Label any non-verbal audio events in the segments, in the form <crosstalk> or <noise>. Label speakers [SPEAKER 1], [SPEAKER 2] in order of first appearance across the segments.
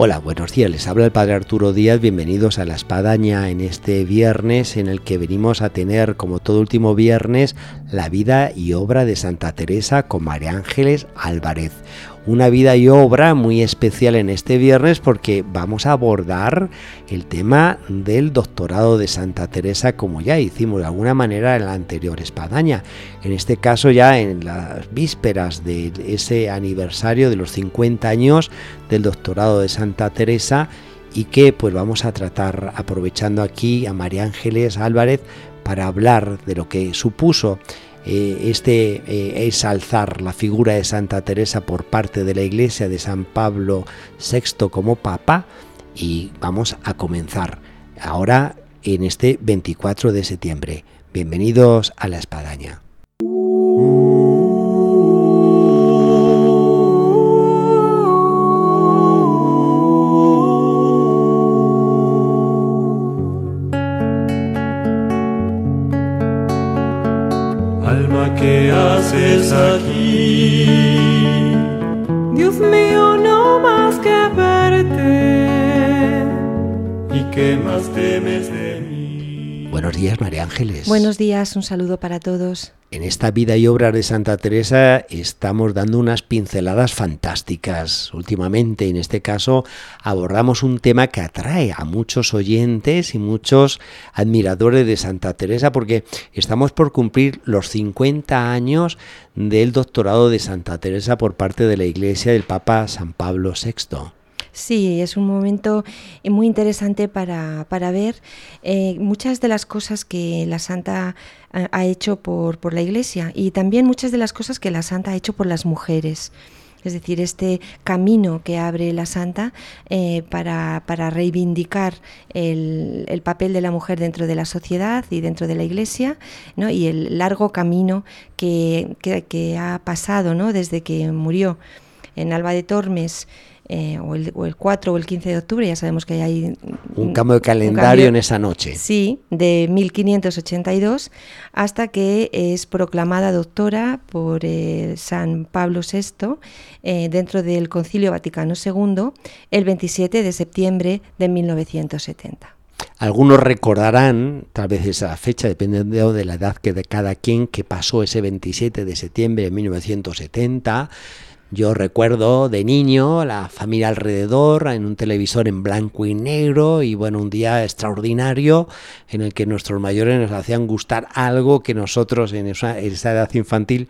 [SPEAKER 1] Hola, buenos días. Les habla el Padre Arturo Díaz. Bienvenidos a La Espadaña en este viernes en el que venimos a tener, como todo último viernes, la vida y obra de Santa Teresa con María Ángeles Álvarez una vida y obra muy especial en este viernes porque vamos a abordar el tema del doctorado de Santa Teresa como ya hicimos de alguna manera en la anterior espadaña. En este caso ya en las vísperas de ese aniversario de los 50 años del doctorado de Santa Teresa y que pues vamos a tratar aprovechando aquí a María Ángeles Álvarez para hablar de lo que supuso eh, este eh, es alzar la figura de Santa Teresa por parte de la Iglesia de San Pablo VI como Papa y vamos a comenzar ahora en este 24 de septiembre. Bienvenidos a la espadaña.
[SPEAKER 2] ¿Qué haces aquí?
[SPEAKER 3] Dios mío, no más que verte.
[SPEAKER 2] ¿Y qué más temes de mí?
[SPEAKER 1] Buenos días, María Ángeles.
[SPEAKER 4] Buenos días, un saludo para todos.
[SPEAKER 1] En esta vida y obra de Santa Teresa estamos dando unas pinceladas fantásticas. Últimamente, en este caso, abordamos un tema que atrae a muchos oyentes y muchos admiradores de Santa Teresa porque estamos por cumplir los 50 años del doctorado de Santa Teresa por parte de la Iglesia del Papa San Pablo VI.
[SPEAKER 4] Sí, es un momento eh, muy interesante para, para ver eh, muchas de las cosas que la Santa eh, ha hecho por, por la Iglesia y también muchas de las cosas que la Santa ha hecho por las mujeres es decir, este camino que abre la Santa para, para, reivindicar el, el, papel de la mujer dentro de la sociedad y dentro de la Iglesia, ¿no? y el largo camino que, que, que ha pasado ¿no? desde que murió en Alba de Tormes eh, o, el, 4 o el 15 de octubre, ya sabemos que hay
[SPEAKER 1] un cambio de calendario en esa noche.
[SPEAKER 4] Sí, de 1582 hasta que es proclamada doctora por eh, San Pablo VI eh, dentro del Concilio Vaticano II el 27 de septiembre de 1970.
[SPEAKER 1] Algunos recordarán, tal vez esa fecha, dependiendo de la edad que de cada quien, que pasó ese 27 de septiembre de 1970 yo recuerdo de niño la familia alrededor en un televisor en blanco y negro y bueno, un día extraordinario en el que nuestros mayores nos hacían gustar algo que nosotros en esa, edad infantil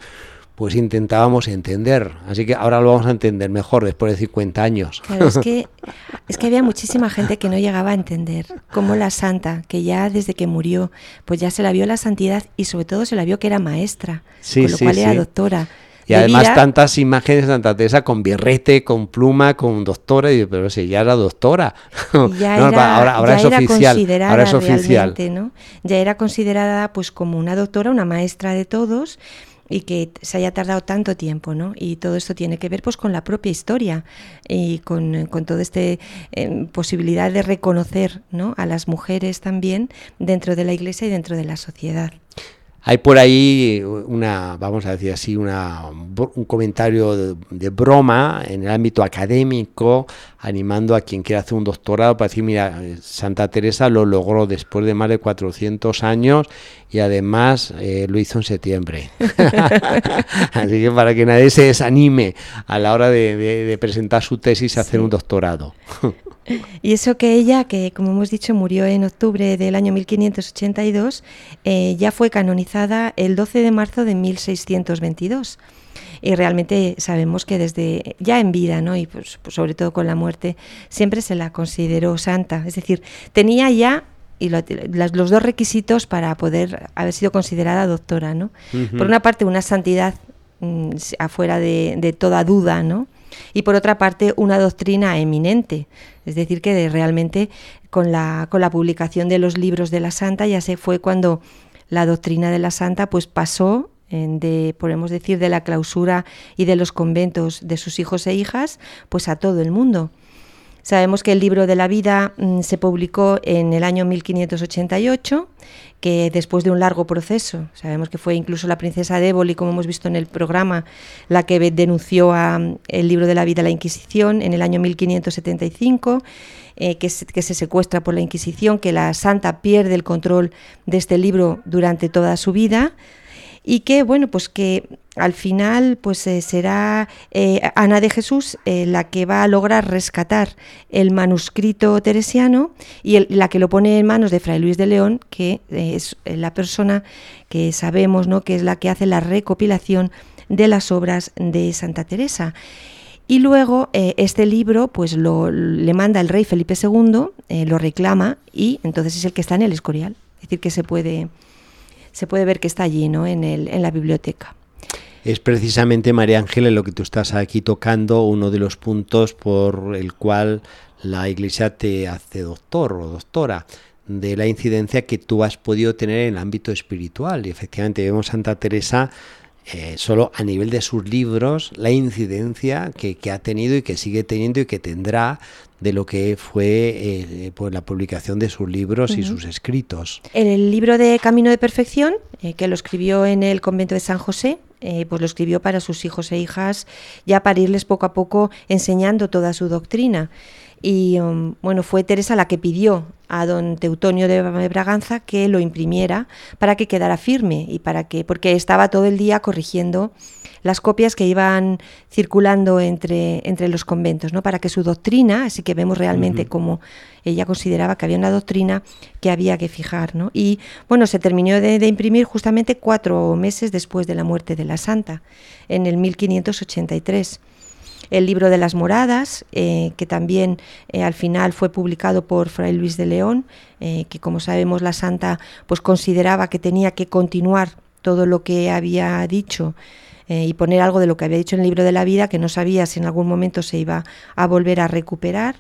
[SPEAKER 1] pues intentábamos entender. Así que ahora lo vamos a entender mejor después de 50 años.
[SPEAKER 4] Claro, es que, <laughs> es que había muchísima gente que no llegaba a entender cómo la santa, que ya desde que murió, pues ya se la vio la santidad y sobre todo se la vio que era maestra, con lo cual era doctora
[SPEAKER 1] y además tantas imágenes de Santa Teresa con birrete, con pluma, con doctora, y pero si ya era doctora.
[SPEAKER 4] Ya ahora, es oficial. Ahora es oficial. ¿no? Ya era considerada pues como una doctora, una maestra de todos y que se haya tardado tanto tiempo, ¿no? Y todo esto tiene que ver pues con la propia historia y con, con toda esta eh, posibilidad de reconocer ¿no? a las mujeres también dentro de la iglesia y dentro de la sociedad.
[SPEAKER 1] Hay por ahí una, vamos a decir así, una, un comentario de, broma en el ámbito académico, animando a quien quiera hacer un doctorado para decir, mira, Santa Teresa lo logró después de más de 400 años y además eh, lo hizo en septiembre. <laughs> Así que para que nadie se desanime a la hora de, presentar su tesis y hacer un doctorado. <laughs>
[SPEAKER 4] Y eso que ella, que como hemos dicho murió en octubre del año 1582, eh, ya fue canonizada el 12 de marzo de 1622 y realmente sabemos que desde ya en vida, ¿no? y pues, pues, sobre todo con la muerte, siempre se la consideró santa. Es decir, tenía ya y los dos requisitos para poder haber sido considerada doctora. ¿no? Por una parte, una santidad mm, afuera de, de, toda duda, ¿no? y por otra parte, una doctrina eminente. Es decir, que realmente con la, con la publicación de los libros de la santa ya se fue cuando la doctrina de la santa pues pasó de, podemos decir, de la clausura y de los conventos de sus hijos e hijas, pues a todo el mundo. Sabemos que el libro de la vida mm, se publicó en el año 1588, que después de un largo proceso, sabemos que fue incluso la princesa de como hemos visto en el programa, la que denunció a, mm, el libro de la vida a la Inquisición en el año 1575. Eh, que, que, se secuestra por la Inquisición, que la santa pierde el control de este libro durante toda su vida y que bueno pues que al final pues eh, será eh, Ana de Jesús eh, la que va a lograr rescatar el manuscrito teresiano y la que lo pone en manos de Fray Luis de León que es la persona que sabemos no que es la que hace la recopilación de las obras de Santa Teresa. Y luego este libro pues lo le manda el rey Felipe II lo reclama y entonces es el que está en el Escorial. Es decir que se puede se puede ver que está allí, ¿no? En, el, en la biblioteca.
[SPEAKER 1] Es precisamente, María Ángeles, lo que tú estás aquí tocando, uno de los puntos por el cual la Iglesia te hace doctor o doctora de la incidencia que tú has podido tener en el ámbito espiritual. Y efectivamente vemos Santa Teresa eh, solo a nivel de sus libros, la incidencia que, que, ha tenido y que sigue teniendo y que tendrá de lo que fue eh, pues la publicación de sus libros y sus escritos.
[SPEAKER 4] El libro de Camino de Perfección, eh, que lo escribió en el convento de San José, eh, pues lo escribió para sus hijos e hijas, ya para irles poco a poco enseñando toda su doctrina. Y um, bueno, fue Teresa la que pidió a don Teutonio de Braganza que lo imprimiera para que quedara firme y para que, porque estaba todo el día corrigiendo las copias que iban circulando entre, entre los conventos, ¿no? para que su doctrina, así que vemos realmente cómo ella consideraba que había una doctrina que había que fijar. ¿no? Y bueno, se terminó de, imprimir justamente cuatro meses después de la muerte de la santa, en el 1583 el libro de las moradas, eh, que también eh, al final fue publicado por Fray Luis de León, eh, que como sabemos la santa pues consideraba que tenía que continuar todo lo que había dicho y poner algo de lo que había dicho en el libro de la vida, que no sabía si en algún momento se iba a volver a recuperar.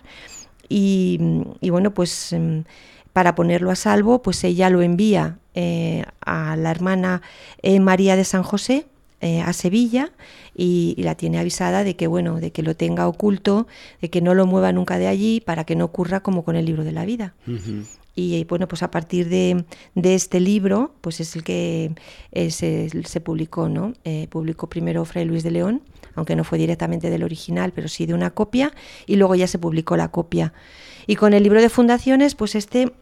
[SPEAKER 4] Y, bueno, pues em, para ponerlo a salvo, pues ella lo envía a la hermana María de San José, a Sevilla y, la tiene avisada de que bueno de que lo tenga oculto de que no lo mueva nunca de allí para que no ocurra como con el libro de la vida y bueno, pues a partir de, este libro, pues es el que eh, se, publicó, ¿no? Eh, publicó primero Fray Luis de León, aunque no fue directamente del original, pero sí de una copia, y luego ya se publicó la copia. Y con el libro de fundaciones, pues este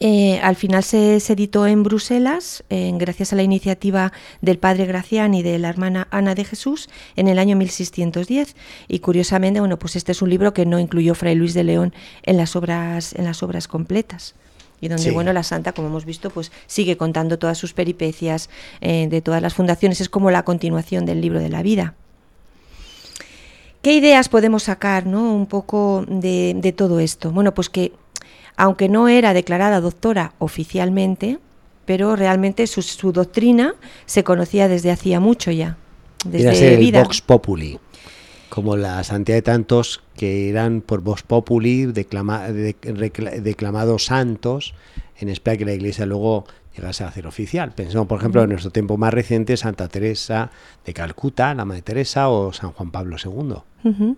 [SPEAKER 4] eh, al final se, editó en Bruselas, gracias a la iniciativa del padre Gracián y de la hermana Ana de Jesús, en el año 1610. Y curiosamente, bueno, pues este es un libro que no incluyó Fray Luis de León en las obras, en las obras completas. Y donde bueno la santa como hemos visto pues sigue contando todas sus peripecias eh, de todas las fundaciones. Es como la continuación del libro de la vida. Qué ideas podemos sacar no un poco de, de todo esto bueno pues que aunque no era declarada doctora oficialmente, pero realmente su, doctrina se conocía desde hacía mucho ya.
[SPEAKER 1] Desde vida. Vox Populi, como la santidad de tantos que eran por Vox Populi declamados santos en espera que la Iglesia luego llegase a hacer oficial. Pensemos, por ejemplo, en nuestro tiempo más reciente, Santa Teresa de Calcuta, la Madre Teresa o San Juan Pablo II.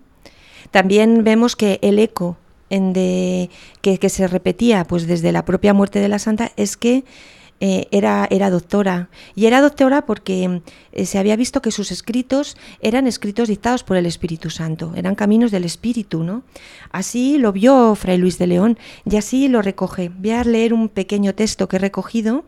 [SPEAKER 4] También vemos que el eco de, que, se repetía pues desde la propia muerte de la santa es que eh, era, era, doctora. Y era doctora porque eh, se había visto que sus escritos eran escritos dictados por el Espíritu Santo, eran caminos del Espíritu, ¿no? Así lo vio Fray Luis de León y así lo recoge. Voy a leer un pequeño texto que he recogido.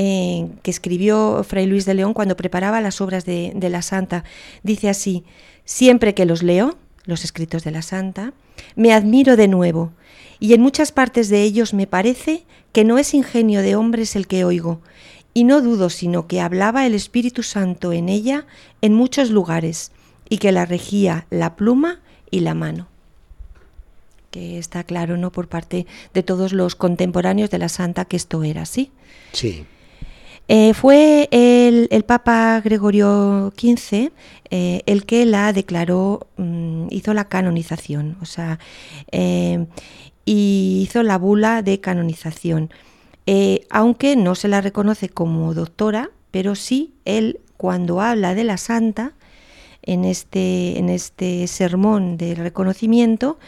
[SPEAKER 4] Eh, que escribió Fray Luis de León cuando preparaba las obras de, de la Santa. Dice así, siempre que los leo, los escritos de la Santa, me admiro de nuevo, y en muchas partes de ellos me parece que no es ingenio de hombres el que oigo, y no dudo sino que hablaba el Espíritu Santo en ella en muchos lugares, y que la regía la pluma y la mano. Que está claro, ¿no? Por parte de todos los contemporáneos de la Santa que esto era así.
[SPEAKER 1] Sí.
[SPEAKER 4] Eh, fue el, Papa Gregorio XV eh, el que la declaró, mm, hizo la canonización, o sea, eh, y hizo la bula de canonización. aunque no se la reconoce como doctora, pero sí él cuando habla de la santa, en este, en este sermón de reconocimiento,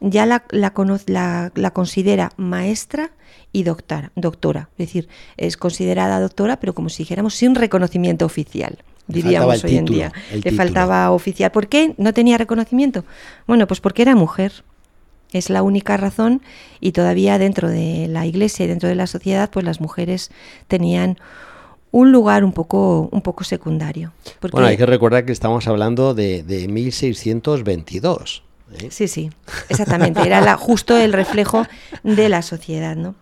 [SPEAKER 4] ya la, considera maestra y doctora, doctora. Es decir, es considerada doctora, pero como si dijéramos sin reconocimiento oficial diríamos hoy en día. Le faltaba oficial. ¿Por qué no tenía reconocimiento? Bueno, pues porque era mujer. Es la única razón y todavía dentro de la iglesia y dentro de la sociedad, pues las mujeres tenían un lugar un poco, un poco secundario.
[SPEAKER 1] Bueno, hay que recordar que estamos hablando de, de 1622.
[SPEAKER 4] ¿Eh? Sí, sí, exactamente. Era la, justo el reflejo de la sociedad, ¿no?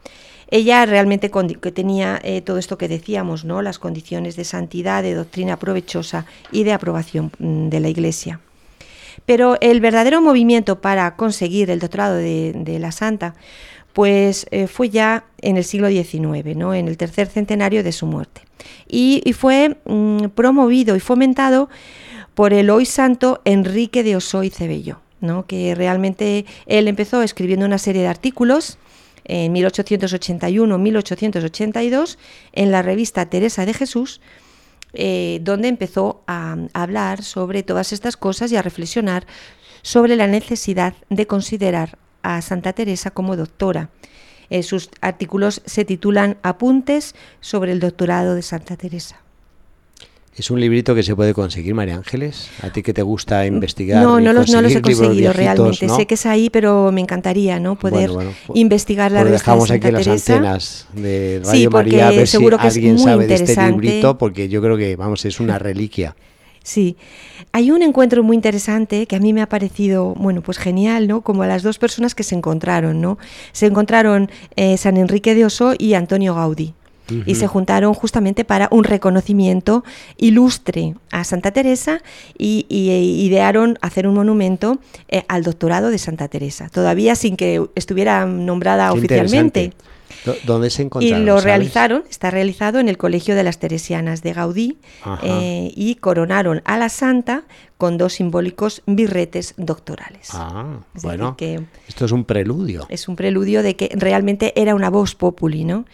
[SPEAKER 4] Ella realmente que tenía eh, todo esto que decíamos, ¿no? Las condiciones de santidad, de doctrina provechosa y de aprobación mm, de la Iglesia. Pero el verdadero movimiento para conseguir el doctorado de, la Santa, pues eh, fue ya en el siglo XIX, ¿no? en el tercer centenario de su muerte. Y, fue mm, promovido y fomentado por el hoy santo Enrique de Osoy Cebello, ¿no? que realmente él empezó escribiendo una serie de artículos en 1881-1882 en la revista Teresa de Jesús, eh, donde empezó a, hablar sobre todas estas cosas y a reflexionar sobre la necesidad de considerar a Santa Teresa como doctora. Eh, sus artículos se titulan Apuntes sobre el doctorado de Santa Teresa.
[SPEAKER 1] ¿Es un librito que se puede conseguir, María Ángeles? ¿A ti que te gusta investigar?
[SPEAKER 4] No, no, los, no los he conseguido realmente. Sé que es ahí, pero me encantaría ¿no? poder investigar la
[SPEAKER 1] pues dejamos aquí las antenas de Radio sí, María a ver seguro si alguien sabe de este librito, porque yo creo que, vamos, es una reliquia.
[SPEAKER 4] Sí, hay un encuentro muy interesante que a mí me ha parecido, bueno, pues genial, ¿no? Como las dos personas que se encontraron, ¿no? Se encontraron eh, San Enrique de Oso y Antonio Gaudí y se juntaron justamente para un reconocimiento ilustre a Santa Teresa y, idearon hacer un monumento eh, al doctorado de Santa Teresa, todavía sin que estuviera nombrada oficialmente.
[SPEAKER 1] ¿Dónde se encontraron?
[SPEAKER 4] Y lo realizaron, está realizado en el Colegio de las Teresianas de Gaudí eh, y coronaron a la santa con dos simbólicos birretes doctorales.
[SPEAKER 1] Ah, bueno, esto es un preludio.
[SPEAKER 4] Es un preludio de que realmente era una voz populi, ¿no?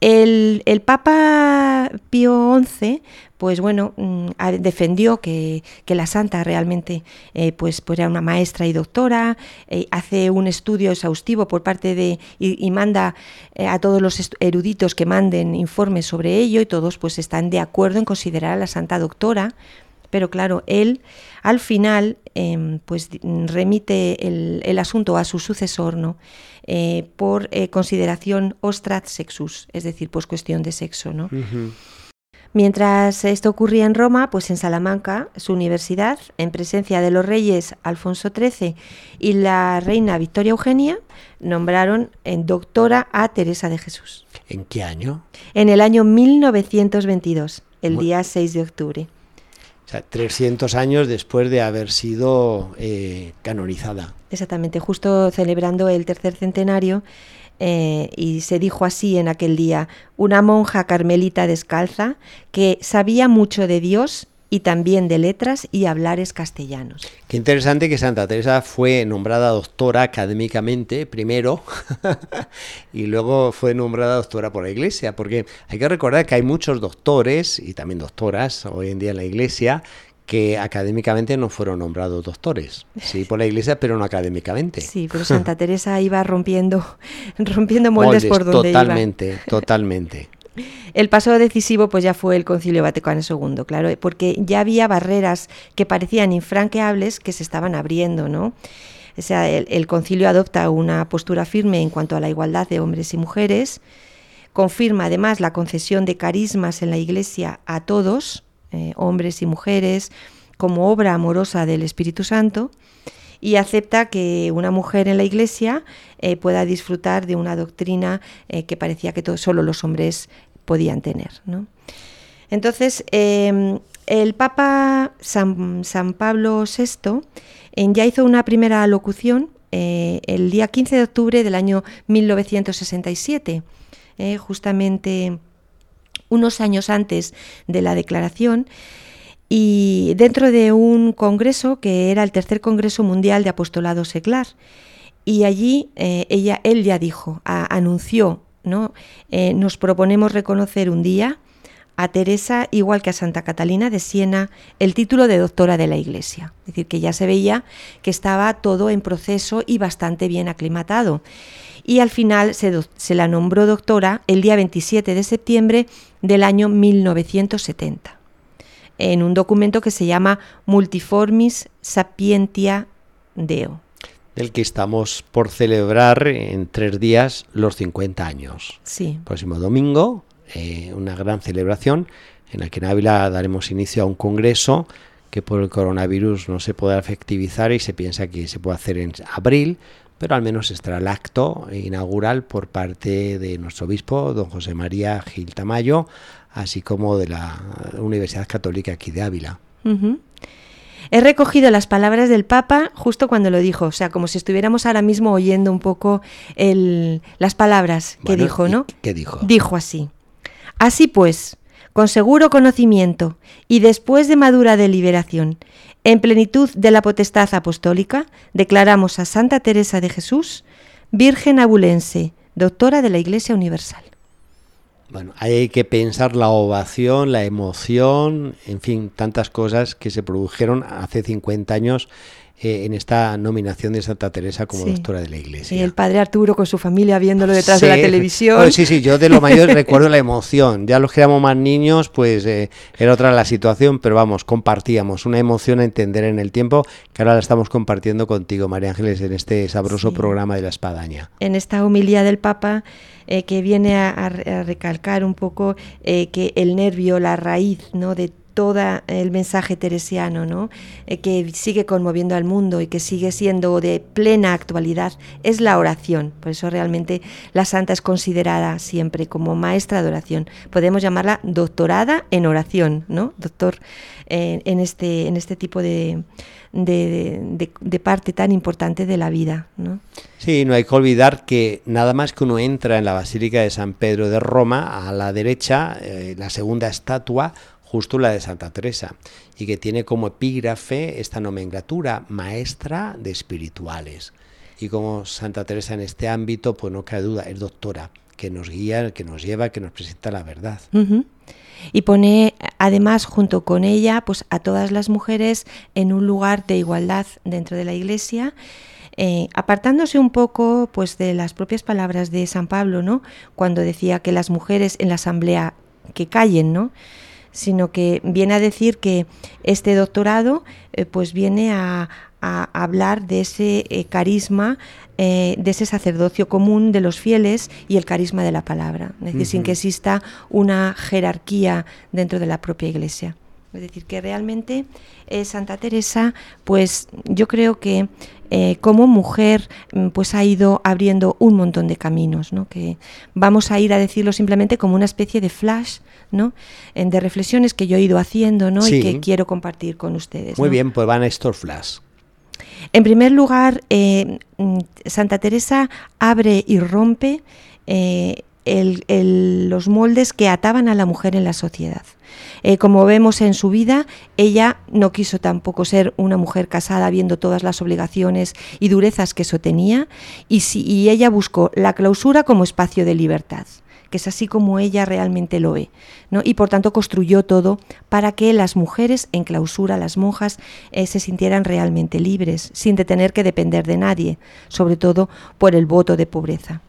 [SPEAKER 4] El, Papa Pío XI, pues bueno, mm, defendió que, la santa realmente eh, pues, pues, era una maestra y doctora, eh, hace un estudio exhaustivo por parte de, y, manda eh, a todos los eruditos que manden informes sobre ello y todos pues están de acuerdo en considerar a la santa doctora, pero claro, él al final em, pues remite el, el asunto a su sucesor, ¿no? Eh, por eh, consideración ostrat sexus, es decir, pues cuestión de sexo. ¿no? Mientras esto ocurría en Roma, pues en Salamanca, su universidad, en presencia de los reyes Alfonso XIII y la reina Victoria Eugenia, nombraron en doctora a Teresa de Jesús.
[SPEAKER 1] ¿En qué año?
[SPEAKER 4] En el año 1922, el día 6 de octubre.
[SPEAKER 1] O sea, 300 años después de haber sido eh, canonizada.
[SPEAKER 4] Exactamente, justo celebrando el tercer centenario. Eh, y se dijo así en aquel día, una monja carmelita descalza que sabía mucho de Dios y también de letras y hablares castellanos.
[SPEAKER 1] Qué interesante que Santa Teresa fue nombrada doctora académicamente primero <laughs> y luego fue nombrada doctora por la Iglesia, porque hay que recordar que hay muchos doctores y también doctoras hoy en día en la Iglesia que académicamente no fueron nombrados doctores, sí por la iglesia, pero no académicamente.
[SPEAKER 4] Sí, pero Santa <laughs> Teresa iba rompiendo, <laughs> rompiendo moldes, por donde
[SPEAKER 1] totalmente,
[SPEAKER 4] iba.
[SPEAKER 1] Totalmente, totalmente.
[SPEAKER 4] El paso decisivo pues ya fue el Concilio Vaticano II, claro, porque ya había barreras que parecían infranqueables que se estaban abriendo, ¿no? O sea, el, concilio adopta una postura firme en cuanto a la igualdad de hombres y mujeres, confirma además la concesión de carismas en la Iglesia a todos, eh, hombres y mujeres, como obra amorosa del Espíritu Santo, y acepta que una mujer en la Iglesia eh, pueda disfrutar de una doctrina eh, que parecía que solo los hombres podían tener. Entonces, em, el Papa San, Pablo VI ya hizo una primera locución eh, el día 15 de octubre del año 1967, justamente unos años antes de la declaración, y dentro de un congreso que era el tercer Congreso Mundial de Apostolado Seglar. Y allí eh, ella, él ya dijo, anunció, ¿no? Eh, nos proponemos reconocer un día a Teresa, igual que a Santa Catalina de Siena, el título de doctora de la Iglesia. Es decir, que ya se veía que estaba todo en proceso y bastante bien aclimatado. Y al final se, se la nombró doctora el día 27 de septiembre del año 1970, en un documento que se llama Multiformis Sapientia Deo
[SPEAKER 1] del que estamos por celebrar en tres días los 50 años.
[SPEAKER 4] Sí.
[SPEAKER 1] Próximo domingo, eh, una gran celebración en la que en Ávila daremos inicio a un congreso que por el coronavirus no se podrá efectivizar y se piensa que se puede hacer en abril, pero al menos estará el acto inaugural por parte de nuestro obispo, don José María Gil Tamayo, así como de la Universidad Católica aquí de Ávila.
[SPEAKER 4] He recogido las palabras del Papa justo cuando lo dijo, o sea, como si estuviéramos ahora mismo oyendo un poco el, las palabras que dijo, ¿no?
[SPEAKER 1] ¿Qué dijo?
[SPEAKER 4] Dijo así. Así pues, con seguro conocimiento y después de madura deliberación, en plenitud de la potestad apostólica, declaramos a Santa Teresa de Jesús, Virgen abulense, doctora de la Iglesia Universal.
[SPEAKER 1] Bueno, hay que pensar la ovación, la emoción, en fin, tantas cosas que se produjeron hace 50 años eh, en esta nominación de Santa Teresa como doctora de la Iglesia.
[SPEAKER 4] Y el padre Arturo con su familia viéndolo detrás de la televisión.
[SPEAKER 1] sí, sí, yo de lo mayor <laughs> recuerdo la emoción. Ya los que éramos más niños, pues eh, era otra la situación, pero vamos, compartíamos una emoción a entender en el tiempo que ahora la estamos compartiendo contigo, María Ángeles, en este sabroso programa de la espadaña.
[SPEAKER 4] En esta homilía del Papa eh, que viene a, recalcar un poco eh, que el nervio, la raíz ¿no? de todo el mensaje teresiano, ¿no? Eh, que sigue conmoviendo al mundo y que sigue siendo de plena actualidad, es la oración. Por eso realmente la santa es considerada siempre como maestra de oración. Podemos llamarla doctorada en oración, ¿no? Doctor en, este, en este tipo de, de, parte tan importante de la vida.
[SPEAKER 1] Sí, no hay que olvidar que nada más que uno entra en la Basílica de San Pedro de Roma, a la derecha, eh, la segunda estatua, justo la de Santa Teresa, y que tiene como epígrafe esta nomenclatura, maestra de espirituales. Y como Santa Teresa en este ámbito, pues no cabe duda, es doctora, que nos guía, que nos lleva, que nos presenta la verdad.
[SPEAKER 4] Y pone además junto con ella pues a todas las mujeres en un lugar de igualdad dentro de la iglesia eh, apartándose un poco pues de las propias palabras de San Pablo no cuando decía que las mujeres en la asamblea que callen no sino que viene a decir que este doctorado eh, pues viene a, hablar de ese eh, carisma eh, de ese sacerdocio común de los fieles y el carisma de la palabra, es decir, sin que exista una jerarquía dentro de la propia iglesia. Es decir, que realmente eh, Santa Teresa, pues yo creo que eh, como mujer, mm, pues ha ido abriendo un montón de caminos, ¿no? Que vamos a ir a decirlo simplemente como una especie de flash, ¿no? de reflexiones que yo he ido haciendo, ¿no? Y que quiero compartir con ustedes.
[SPEAKER 1] Muy bien, pues van a estos flash.
[SPEAKER 4] En primer lugar, eh, mm, Santa Teresa abre y rompe eh, los moldes que ataban a la mujer en la sociedad. Eh, como vemos en su vida, ella no quiso tampoco ser una mujer casada viendo todas las obligaciones y durezas que eso tenía, y, y ella buscó la clausura como espacio de libertad que es así como ella realmente lo ve, ¿no? y por tanto construyó todo para que las mujeres en clausura, las monjas, eh, se sintieran realmente libres, sin tener que depender de nadie, sobre todo por el voto de pobreza.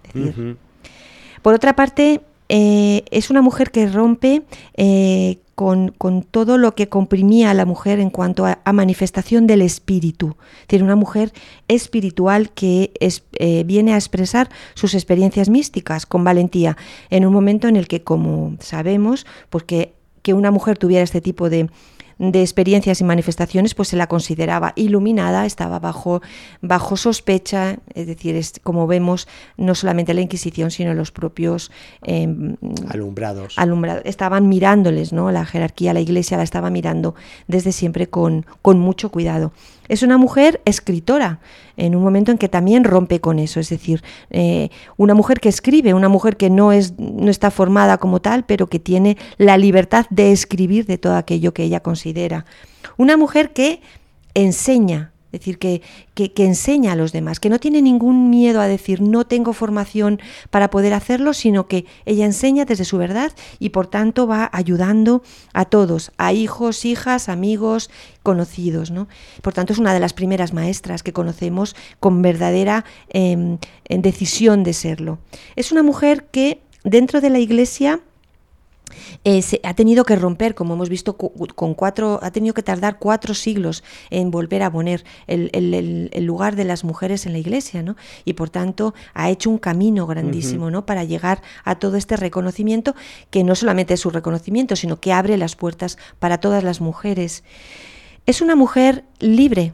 [SPEAKER 4] Por otra parte, eh, es una mujer que rompe eh, con, todo lo que comprimía a la mujer en cuanto a, manifestación del espíritu. Tiene una mujer espiritual que eh, viene a expresar sus experiencias místicas con valentía, en un momento en el que, como sabemos, porque que una mujer tuviera este tipo de, de experiencias y manifestaciones, pues se la consideraba iluminada, estaba bajo, bajo sospecha, es decir, es, como vemos, no solamente la Inquisición, sino los propios
[SPEAKER 1] em, alumbrados.
[SPEAKER 4] alumbrados. Estaban mirándoles, ¿no? La jerarquía, la iglesia la estaba mirando desde siempre con, con mucho cuidado. Es una mujer escritora, en un momento en que también rompe con eso, es decir, eh, una mujer que escribe, una mujer que no, es, no está formada como tal, pero que tiene la libertad de escribir de todo aquello que ella considera. Una mujer que enseña Es decir, que, que, enseña a los demás, que no tiene ningún miedo a decir no tengo formación para poder hacerlo, sino que ella enseña desde su verdad y por tanto va ayudando a todos, a hijos, hijas, amigos, conocidos. ¿no? Por tanto, es una de las primeras maestras que conocemos con verdadera em, decisión de serlo. Es una mujer que dentro de la iglesia eh, se ha tenido que romper, como hemos visto, con cuatro, ha tenido que tardar cuatro siglos en volver a poner el, lugar de las mujeres en la iglesia, ¿no? Y por tanto ha hecho un camino grandísimo, ¿no? Para llegar a todo este reconocimiento, que no solamente es su reconocimiento, sino que abre las puertas para todas las mujeres. Es una mujer libre,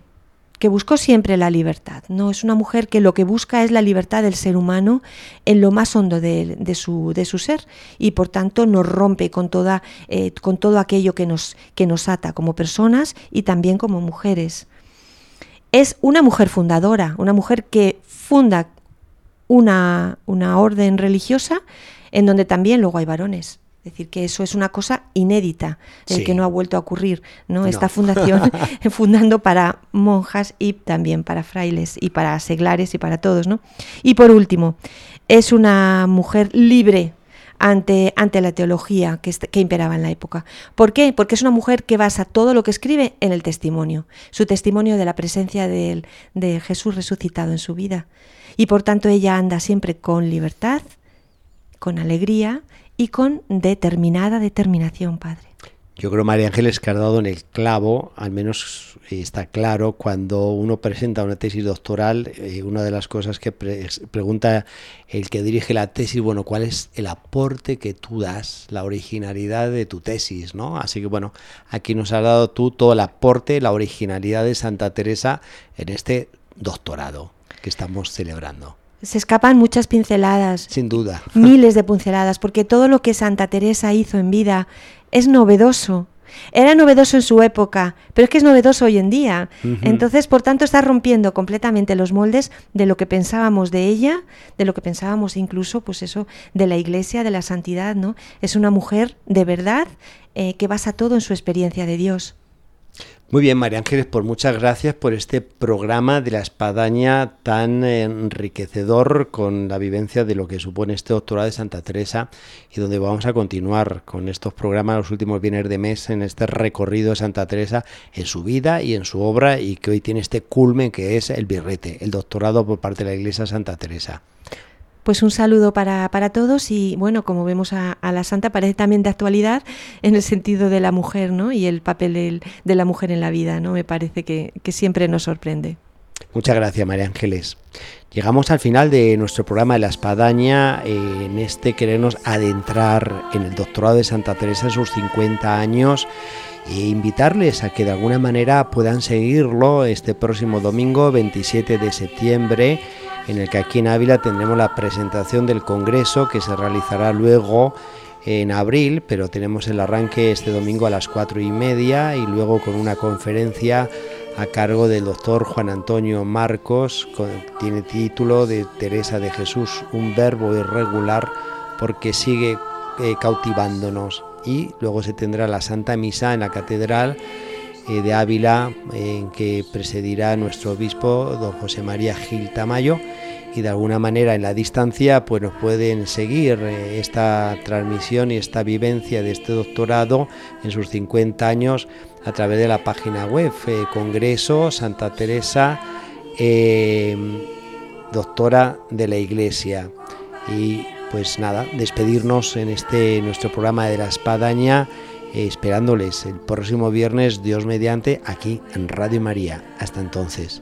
[SPEAKER 4] que buscó siempre la libertad. No es una mujer que lo que busca es la libertad del ser humano en lo más hondo de, su, de su, ser y por tanto nos rompe con, toda, eh, con todo aquello que nos, que nos ata como personas y también como mujeres. Es una mujer fundadora, una mujer que funda una, una orden religiosa en donde también luego hay varones. Es decir, que eso es una cosa inédita, el que no ha vuelto a ocurrir, ¿no? Esta fundación <laughs> <laughs> fundando para monjas y también para frailes y para seglares y para todos, ¿no? Y por último, es una mujer libre ante, ante la teología que, que, imperaba en la época. ¿Por qué? Porque es una mujer que basa todo lo que escribe en el testimonio, su testimonio de la presencia de, de Jesús resucitado en su vida. Y por tanto ella anda siempre con libertad, con alegría y con determinada determinación, Padre.
[SPEAKER 1] Yo creo, María Ángeles, que ha dado en el clavo, al menos eh, está claro, cuando uno presenta una tesis doctoral, eh, una de las cosas que pregunta el que dirige la tesis, bueno, ¿cuál es el aporte que tú das, la originalidad de tu tesis, ¿no? Así que bueno, aquí nos has dado tú todo el aporte, la originalidad de Santa Teresa en este doctorado que estamos celebrando.
[SPEAKER 4] Se escapan muchas pinceladas.
[SPEAKER 1] Sin duda.
[SPEAKER 4] Miles de pinceladas, porque todo lo que Santa Teresa hizo en vida es novedoso. Era novedoso en su época, pero es que es novedoso hoy en día. Entonces, por tanto, está rompiendo completamente los moldes de lo que pensábamos de ella, de lo que pensábamos incluso, pues eso, de la Iglesia, de la santidad, ¿no? Es una mujer de verdad eh, que basa todo en su experiencia de Dios.
[SPEAKER 1] Muy bien, María Ángeles, por muchas gracias por este programa de la espadaña tan enriquecedor con la vivencia de lo que supone este doctorado de Santa Teresa y donde vamos a continuar con estos programas los últimos viernes de mes en este recorrido de Santa Teresa en su vida y en su obra y que hoy tiene este culmen que es el birrete, el doctorado por parte de la Iglesia Santa Teresa.
[SPEAKER 4] Pues un saludo para, para todos y bueno, como vemos a, la Santa parece también de actualidad en el sentido de la mujer ¿no? y el papel de la mujer en la vida, ¿no? me parece que, siempre nos sorprende.
[SPEAKER 1] Muchas gracias María Ángeles. Llegamos al final de nuestro programa de la espadaña, en este querernos adentrar en el doctorado de Santa Teresa en sus 50 años e invitarles a que de alguna manera puedan seguirlo este próximo domingo 27 de septiembre en el que aquí en Ávila tendremos la presentación del Congreso que se realizará luego en abril, pero tenemos el arranque este domingo a las cuatro y media y luego con una conferencia a cargo del doctor Juan Antonio Marcos, tiene título de Teresa de Jesús, un verbo irregular porque sigue eh, cautivándonos. Y luego se tendrá la Santa Misa en la Catedral eh, de Ávila, en que presidirá nuestro obispo, don José María Gil Tamayo, y de alguna manera en la distancia pues nos pueden seguir eh, esta transmisión y esta vivencia de este doctorado en sus 50 años a través de la página web eh, Congreso Santa Teresa doctora de la Iglesia. Y pues nada despedirnos en este nuestro programa de la espadaña esperándoles el próximo viernes, Dios mediante, aquí en Radio María. Hasta entonces.